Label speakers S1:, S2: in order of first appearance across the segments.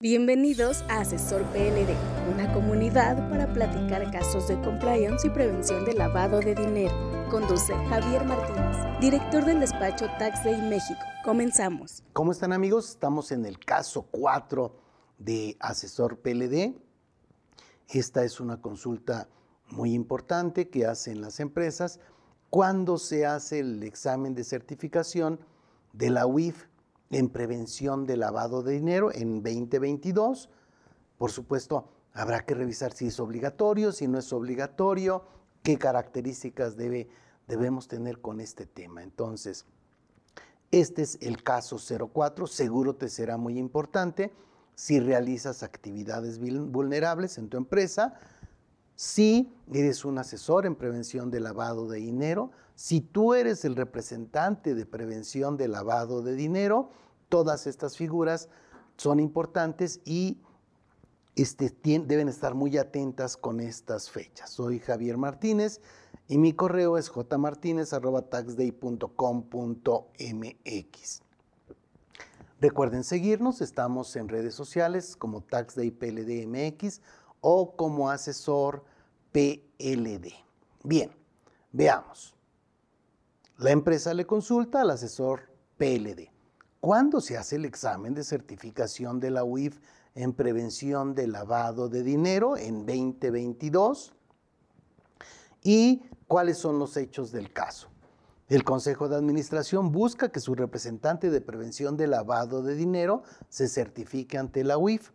S1: Bienvenidos a Asesor PLD, una comunidad para platicar casos de compliance y prevención de lavado de dinero. Conduce Javier Martínez, director del despacho Tax Day México. Comenzamos.
S2: ¿Cómo están amigos? Estamos en el caso 4 de Asesor PLD. Esta es una consulta muy importante que hacen las empresas cuando se hace el examen de certificación de la UIF en prevención de lavado de dinero en 2022. Por supuesto, habrá que revisar si es obligatorio, si no es obligatorio, qué características debe, debemos tener con este tema. Entonces, este es el caso 04, seguro te será muy importante si realizas actividades vulnerables en tu empresa, si eres un asesor en prevención de lavado de dinero, si tú eres el representante de prevención de lavado de dinero, todas estas figuras son importantes y este, deben estar muy atentas con estas fechas. Soy Javier Martínez y mi correo es jmartinez.taxday.com.mx. Recuerden seguirnos, estamos en redes sociales como TaxDayPLDMX o como asesor PLD. Bien, veamos. La empresa le consulta al asesor PLD. ¿Cuándo se hace el examen de certificación de la UIF en prevención de lavado de dinero en 2022? ¿Y cuáles son los hechos del caso? El Consejo de Administración busca que su representante de prevención de lavado de dinero se certifique ante la UIF.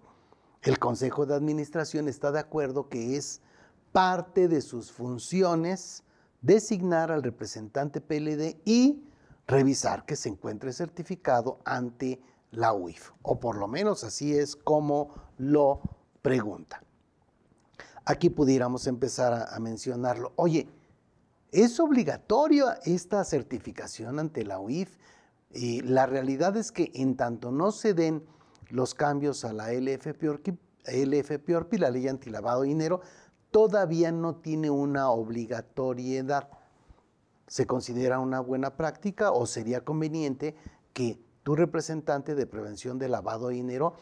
S2: El Consejo de Administración está de acuerdo que es parte de sus funciones designar al representante PLD y revisar que se encuentre certificado ante la UIF, o por lo menos así es como lo pregunta. Aquí pudiéramos empezar a, mencionarlo. Oye, ¿es obligatorio esta certificación ante la UIF? Y la realidad es que en tanto no se den los cambios a la LFPORPI, LFPORPI la ley antilavado de dinero, todavía no tiene una obligatoriedad. ¿Se considera una buena práctica o sería conveniente que tu representante de prevención de lavado de dinero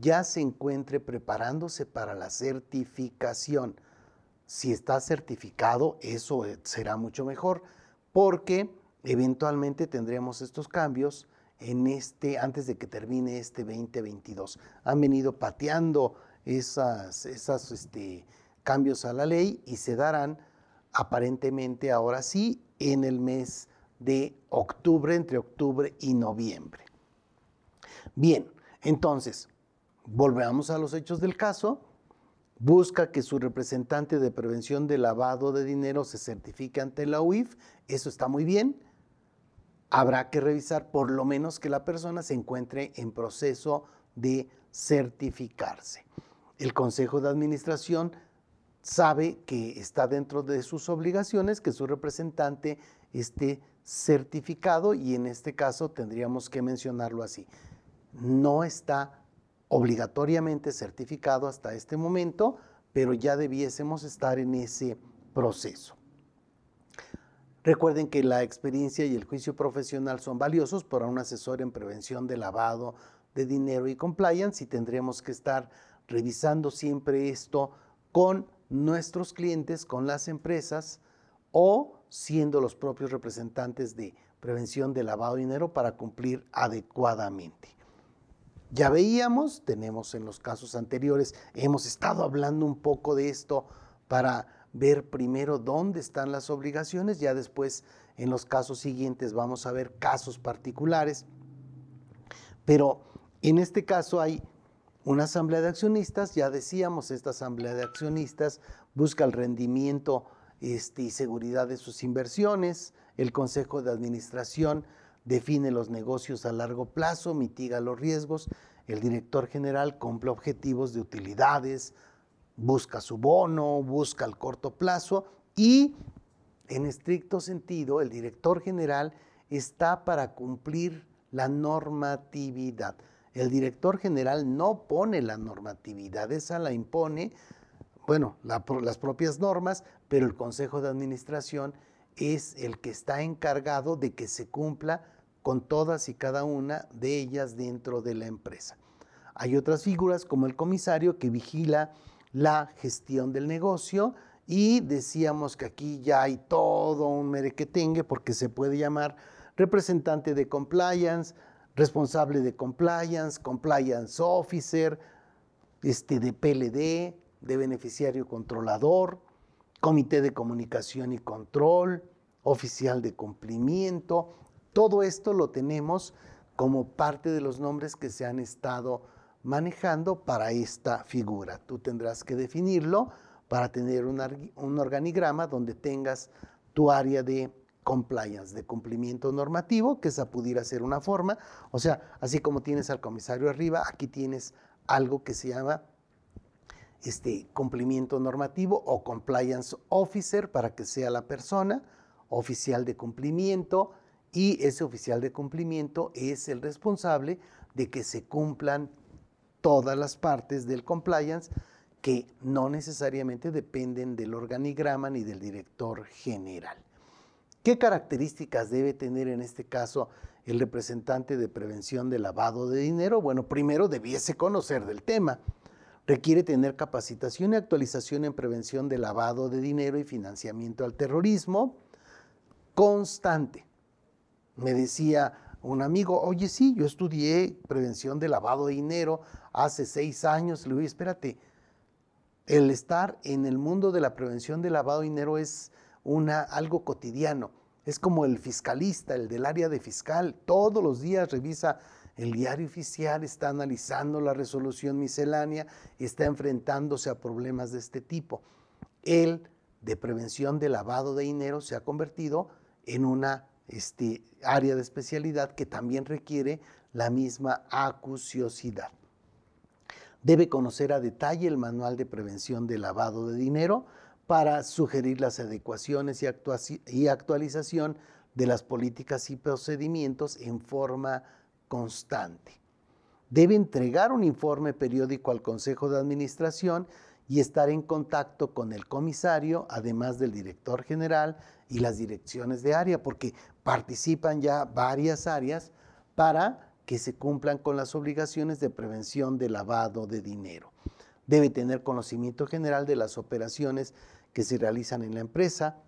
S2: ya se encuentre preparándose para la certificación? Si está certificado, eso será mucho mejor, porque eventualmente tendremos estos cambios en este, antes de que termine este 2022. Han venido pateando esas, esas este, cambios a la ley y se darán aparentemente ahora sí en el mes de octubre, entre octubre y noviembre. Bien, entonces, volvemos a los hechos del caso. Busca que su representante de prevención de lavado de dinero se certifique ante la UIF. Eso está muy bien. Habrá que revisar por lo menos que la persona se encuentre en proceso de certificarse. El Consejo de Administración sabe que está dentro de sus obligaciones que su representante esté certificado y en este caso tendríamos que mencionarlo así. No está obligatoriamente certificado hasta este momento, pero ya debiésemos estar en ese proceso. Recuerden que la experiencia y el juicio profesional son valiosos para un asesor en prevención de lavado de dinero y compliance y tendremos que estar revisando siempre esto con nuestros clientes con las empresas o siendo los propios representantes de prevención de lavado de dinero para cumplir adecuadamente. Ya veíamos, tenemos en los casos anteriores, hemos estado hablando un poco de esto para ver primero dónde están las obligaciones, ya después en los casos siguientes vamos a ver casos particulares, pero en este caso hay una asamblea de accionistas, ya decíamos, esta asamblea de accionistas busca el rendimiento este, y seguridad de sus inversiones, el consejo de administración define los negocios a largo plazo, mitiga los riesgos, el director general cumple objetivos de utilidades, busca su bono, busca el corto plazo y en estricto sentido el director general está para cumplir la normatividad. El director general no pone la normatividad, esa la impone, bueno, las propias normas, pero el Consejo de Administración es el que está encargado de que se cumpla con todas y cada una de ellas dentro de la empresa. Hay otras figuras como el comisario que vigila la gestión del negocio y decíamos que aquí ya hay todo un merequetengue porque se puede llamar representante de compliance, responsable de compliance, compliance officer, este, de PLD, de beneficiario controlador, comité de comunicación y control, oficial de cumplimiento. Todo esto lo tenemos como parte de los nombres que se han estado manejando para esta figura. Tú tendrás que definirlo para tener un, organigrama donde tengas tu área de compliance, de cumplimiento normativo, que esa pudiera ser una forma. O sea, así como tienes al comisario arriba, aquí tienes algo que se llama este cumplimiento normativo o compliance officer para que sea la persona oficial de cumplimiento y ese oficial de cumplimiento es el responsable de que se cumplan todas las partes del compliance que no necesariamente dependen del organigrama ni del director general. ¿Qué características debe tener en este caso el representante de prevención de lavado de dinero? Bueno, primero debiese conocer del tema. Requiere tener capacitación y actualización en prevención de lavado de dinero y financiamiento al terrorismo constante. Me decía un amigo, oye, sí, yo estudié prevención de lavado de dinero hace seis años. Le digo, espérate, el estar en el mundo de la prevención de lavado de dinero es una, algo cotidiano. Es como el fiscalista, el del área de fiscal. Todos los días revisa el diario oficial está analizando la resolución miscelánea está enfrentándose a problemas de este tipo. El de prevención de lavado de dinero se ha convertido en una este, área de especialidad que también requiere la misma acuciosidad. Debe conocer a detalle el manual de prevención de lavado de dinero para sugerir las adecuaciones y actualización de las políticas y procedimientos en forma constante. Debe entregar un informe periódico al Consejo de Administración y estar en contacto con el comisario, además del director general y las direcciones de área, porque participan ya varias áreas para que se cumplan con las obligaciones de prevención de lavado de dinero. Debe tener conocimiento general de las operaciones que se realizan en la empresa,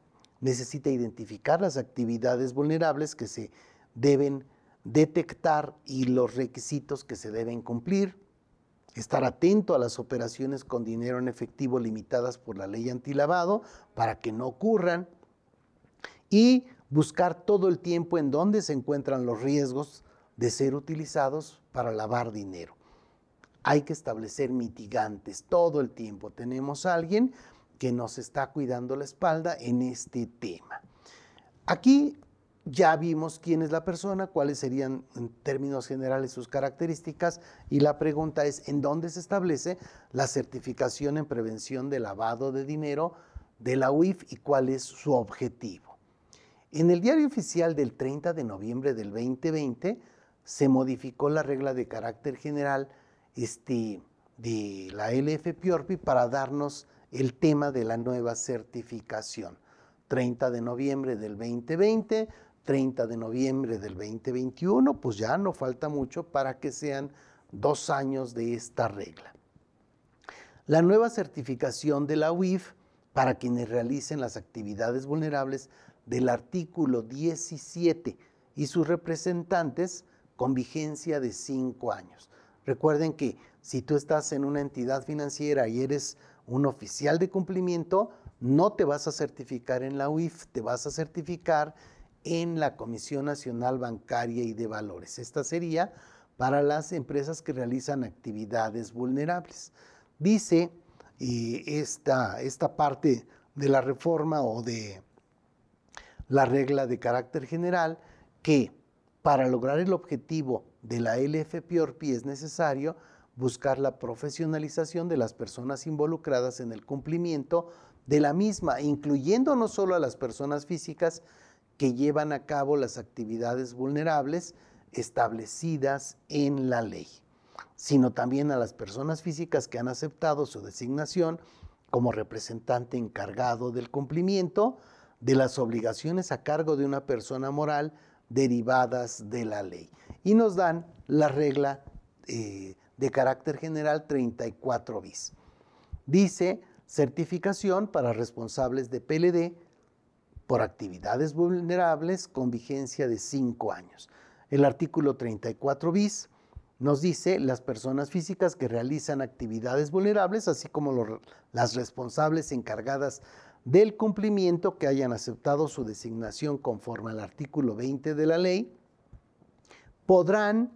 S2: necesita identificar las actividades vulnerables que se deben detectar y los requisitos que se deben cumplir, estar atento a las operaciones con dinero en efectivo limitadas por la ley antilavado para que no ocurran y buscar todo el tiempo en dónde se encuentran los riesgos de ser utilizados para lavar dinero. Hay que establecer mitigantes todo el tiempo. Tenemos a alguien que nos está cuidando la espalda en este tema. Aquí ya vimos quién es la persona, cuáles serían en términos generales sus características y la pregunta es, ¿en dónde se establece la certificación en prevención de lavado de dinero de la UIF y cuál es su objetivo? En el diario oficial del 30 de noviembre del 2020 se modificó la regla de carácter general este, de la LF Piorpi para darnos el tema de la nueva certificación. 30 de noviembre del 2020 30 de noviembre del 2021, pues ya no falta mucho para que sean dos años de esta regla. La nueva certificación de la UIF para quienes realicen las actividades vulnerables del artículo 17 y sus representantes con vigencia de cinco años. Recuerden que si tú estás en una entidad financiera y eres un oficial de cumplimiento, no te vas a certificar en la UIF, te vas a certificar en la Comisión Nacional Bancaria y de Valores. Esta sería para las empresas que realizan actividades vulnerables. Dice eh, esta, esta parte de la reforma o de la regla de carácter general que para lograr el objetivo de la LFPORPI es necesario buscar la profesionalización de las personas involucradas en el cumplimiento de la misma, incluyendo no solo a las personas físicas, que llevan a cabo las actividades vulnerables establecidas en la ley, sino también a las personas físicas que han aceptado su designación como representante encargado del cumplimiento de las obligaciones a cargo de una persona moral derivadas de la ley. Y nos dan la regla eh, de carácter general 34 bis. Dice certificación para responsables de PLD por actividades vulnerables con vigencia de 5 años. El artículo 34 bis nos dice las personas físicas que realizan actividades vulnerables, así como las responsables encargadas del cumplimiento que hayan aceptado su designación conforme al artículo 20 de la ley, podrán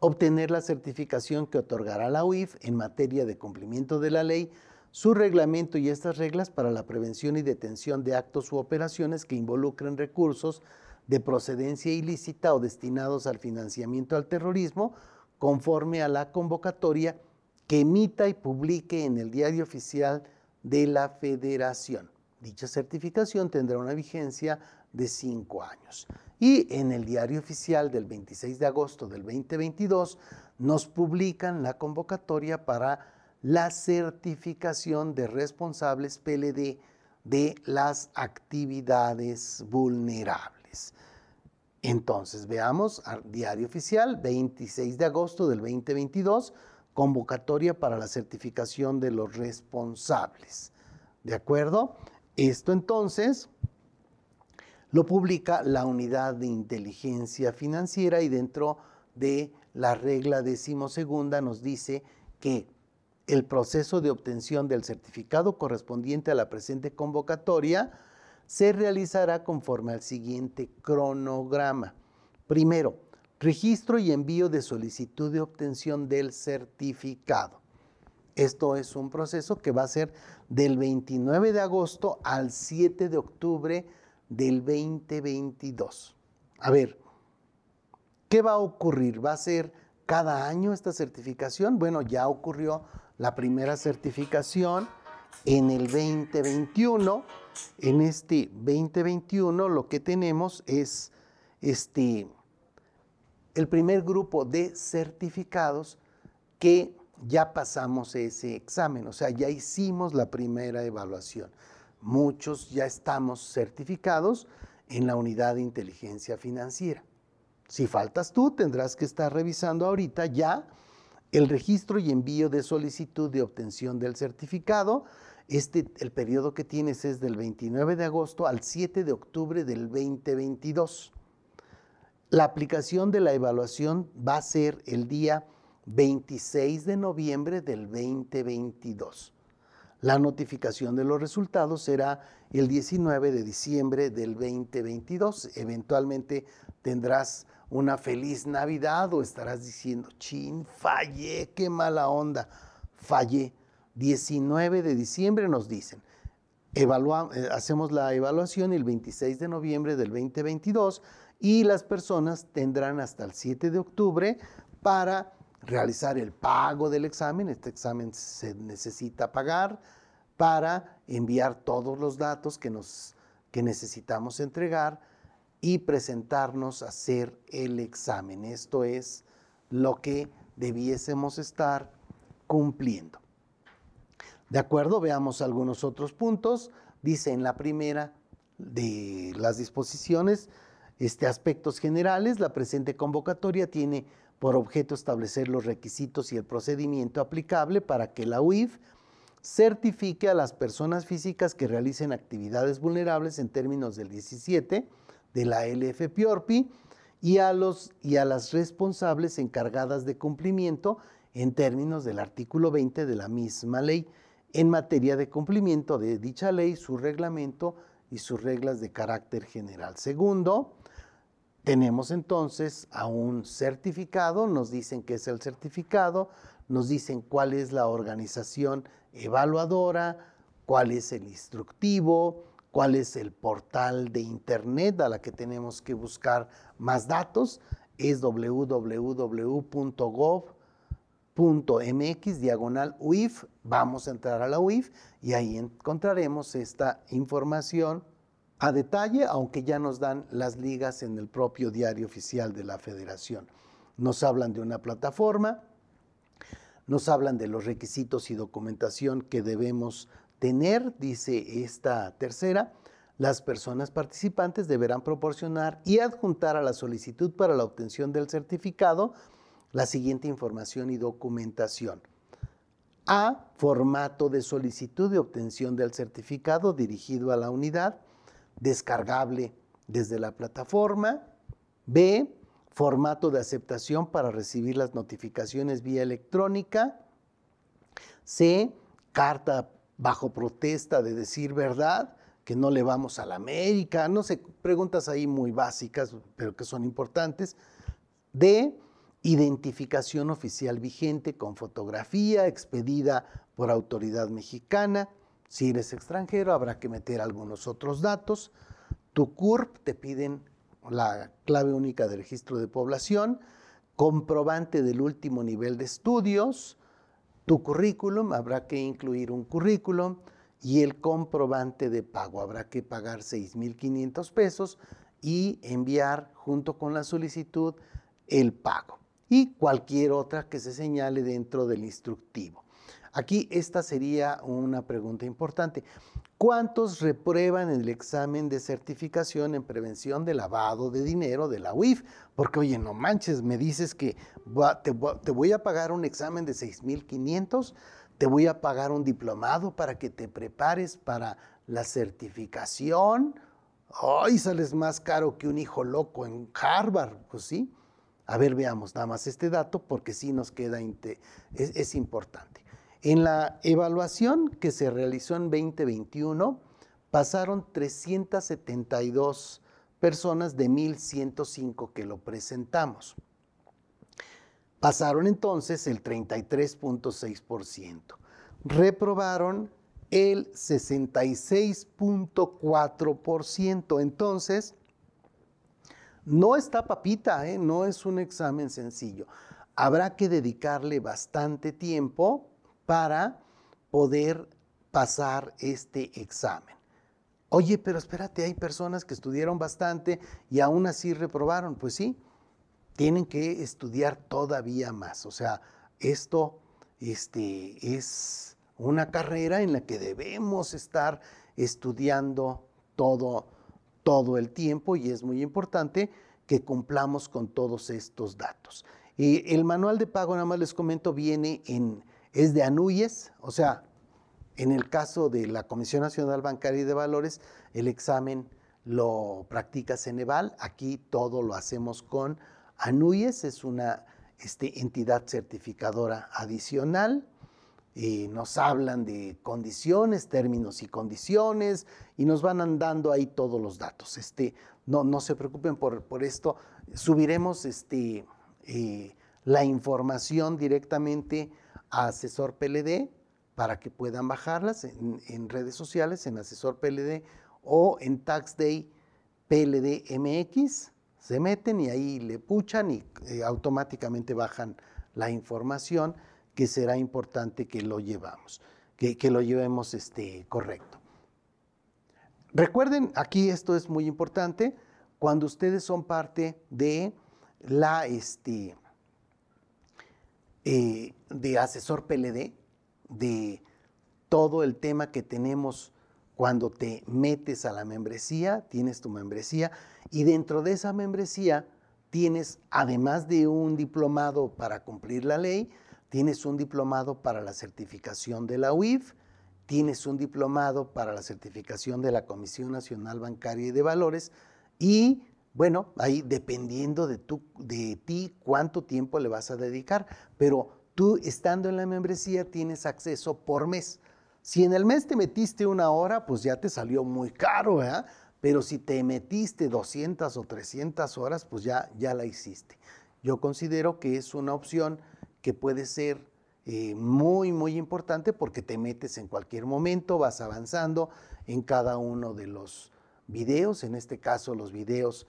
S2: obtener la certificación que otorgará la UIF en materia de cumplimiento de la ley, su reglamento y estas reglas para la prevención y detención de actos u operaciones que involucren recursos de procedencia ilícita o destinados al financiamiento al terrorismo, conforme a la convocatoria que emita y publique en el diario oficial de la Federación. Dicha certificación tendrá una vigencia de cinco años. Y en el diario oficial del 26 de agosto del 2022 nos publican la convocatoria para la certificación de responsables PLD de las actividades vulnerables. Entonces, veamos, diario oficial, 26 de agosto del 2022, convocatoria para la certificación de los responsables. ¿De acuerdo? Esto entonces lo publica la unidad de inteligencia financiera y dentro de la regla decimosegunda nos dice que el proceso de obtención del certificado correspondiente a la presente convocatoria se realizará conforme al siguiente cronograma. Primero, registro y envío de solicitud de obtención del certificado. Esto es un proceso que va a ser del 29 de agosto al 7 de octubre del 2022. A ver, ¿qué va a ocurrir? ¿Va a ser cada año esta certificación? Bueno, ya ocurrió la primera certificación en el 2021. En este 2021 lo que tenemos es este, el primer grupo de certificados que ya pasamos ese examen, o sea, ya hicimos la primera evaluación. Muchos ya estamos certificados en la unidad de inteligencia financiera. Si faltas tú, tendrás que estar revisando ahorita ya el registro y envío de solicitud de obtención del certificado. Este, el periodo que tienes es del 29 de agosto al 7 de octubre del 2022. La aplicación de la evaluación va a ser el día 26 de noviembre del 2022. La notificación de los resultados será el 19 de diciembre del 2022. Eventualmente tendrás una feliz Navidad o estarás diciendo, chin, fallé, qué mala onda, fallé. 19 de diciembre nos dicen, eh, hacemos la evaluación el 26 de noviembre del 2022 y las personas tendrán hasta el 7 de octubre para realizar el pago del examen. Este examen se necesita pagar para enviar todos los datos que, nos, que necesitamos entregar y presentarnos a hacer el examen. Esto es lo que debiésemos estar cumpliendo. De acuerdo, veamos algunos otros puntos. Dice en la primera de las disposiciones, este, aspectos generales, la presente convocatoria tiene por objeto establecer los requisitos y el procedimiento aplicable para que la UIF certifique a las personas físicas que realicen actividades vulnerables en términos del 17 de la LF Piorpi y a, los, y a las responsables encargadas de cumplimiento en términos del artículo 20 de la misma ley en materia de cumplimiento de dicha ley, su reglamento y sus reglas de carácter general. Segundo, tenemos entonces a un certificado, nos dicen qué es el certificado, nos dicen cuál es la organización evaluadora, cuál es el instructivo, cuál es el portal de internet a la que tenemos que buscar más datos, es www.gov.mx diagonal UIF. Vamos a entrar a la UIF y ahí encontraremos esta información a detalle, aunque ya nos dan las ligas en el propio diario oficial de la federación. Nos hablan de una plataforma, nos hablan de los requisitos y documentación que debemos tener, dice esta tercera, las personas participantes deberán proporcionar y adjuntar a la solicitud para la obtención del certificado la siguiente información y documentación. A. Formato de solicitud de obtención del certificado dirigido a la unidad, descargable desde la plataforma. B. Formato de aceptación para recibir las notificaciones vía electrónica. C. Carta bajo protesta de decir verdad, que no le vamos a la América, no sé, preguntas ahí muy básicas, pero que son importantes. D identificación oficial vigente con fotografía expedida por autoridad mexicana. Si eres extranjero, habrá que meter algunos otros datos. Tu CURP te piden la clave única de registro de población, comprobante del último nivel de estudios, tu currículum, habrá que incluir un currículum y el comprobante de pago, habrá que pagar 6.500 pesos y enviar junto con la solicitud el pago y cualquier otra que se señale dentro del instructivo. Aquí esta sería una pregunta importante. ¿Cuántos reprueban el examen de certificación en prevención de lavado de dinero de la UIF? Porque, oye, no manches, me dices que te, voy a pagar un examen de 6.500, te voy a pagar un diplomado para que te prepares para la certificación. Ay, sales más caro que un hijo loco en Harvard, pues sí. A ver, veamos nada más este dato porque sí nos queda, es, importante. En la evaluación que se realizó en 2021, pasaron 372 personas de 1.105 que lo presentamos. Pasaron entonces el 33.6%. Reprobaron el 66.4%. Entonces, no está papita, ¿eh? no es un examen sencillo. Habrá que dedicarle bastante tiempo para poder pasar este examen. Oye, pero espérate, hay personas que estudiaron bastante y aún así reprobaron. Pues sí, tienen que estudiar todavía más. O sea, esto este, es una carrera en la que debemos estar estudiando todo todo el tiempo y es muy importante que cumplamos con todos estos datos. Y el manual de pago, nada más les comento, viene en, es de ANUYES, o sea, en el caso de la Comisión Nacional Bancaria y de Valores, el examen lo practica Ceneval, aquí todo lo hacemos con ANUYES, es una este, entidad certificadora adicional nos hablan de condiciones, términos y condiciones, y nos van andando ahí todos los datos. Este, no, no se preocupen por, por esto, subiremos este, eh, la información directamente a Asesor PLD para que puedan bajarlas en, redes sociales, en Asesor PLD o en Tax Day PLD MX. Se meten y ahí le puchan y eh, automáticamente bajan la información que será importante que lo llevamos, que, lo llevemos este, correcto. Recuerden, aquí esto es muy importante, cuando ustedes son parte de la, este, eh, de asesor PLD, de todo el tema que tenemos cuando te metes a la membresía, tienes tu membresía, y dentro de esa membresía tienes, además de un diplomado para cumplir la ley, tienes un diplomado para la certificación de la UIF, tienes un diplomado para la certificación de la Comisión Nacional Bancaria y de Valores y bueno, ahí dependiendo de, de ti cuánto tiempo le vas a dedicar, pero tú estando en la membresía tienes acceso por mes. Si en el mes te metiste una hora, pues ya te salió muy caro, ¿verdad? Pero si te metiste 200 o 300 horas, pues ya, ya la hiciste. Yo considero que es una opción que puede ser eh, muy, muy importante porque te metes en cualquier momento, vas avanzando en cada uno de los videos, en este caso los videos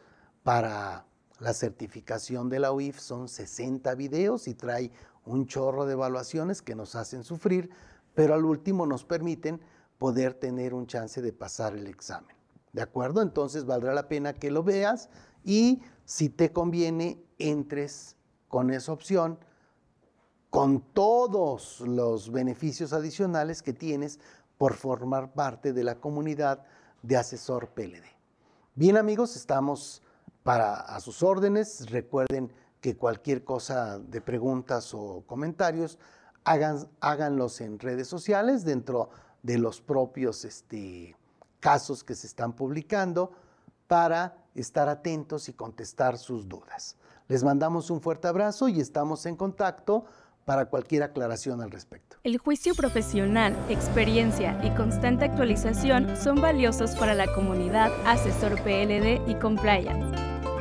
S2: para la certificación de la UIF son 60 videos y trae un chorro de evaluaciones que nos hacen sufrir, pero al último nos permiten poder tener un chance de pasar el examen. ¿De acuerdo? Entonces valdrá la pena que lo veas y si te conviene, entres con esa opción con todos los beneficios adicionales que tienes por formar parte de la comunidad de asesor PLD. Bien amigos, estamos para sus órdenes. Recuerden que cualquier cosa de preguntas o comentarios, hagan, háganlos en redes sociales dentro de los propios este, casos que se están publicando para estar atentos y contestar sus dudas. Les mandamos un fuerte abrazo y estamos en contacto para cualquier aclaración al respecto.
S1: El juicio profesional, experiencia y constante actualización son valiosos para la comunidad asesor PLD y compliance.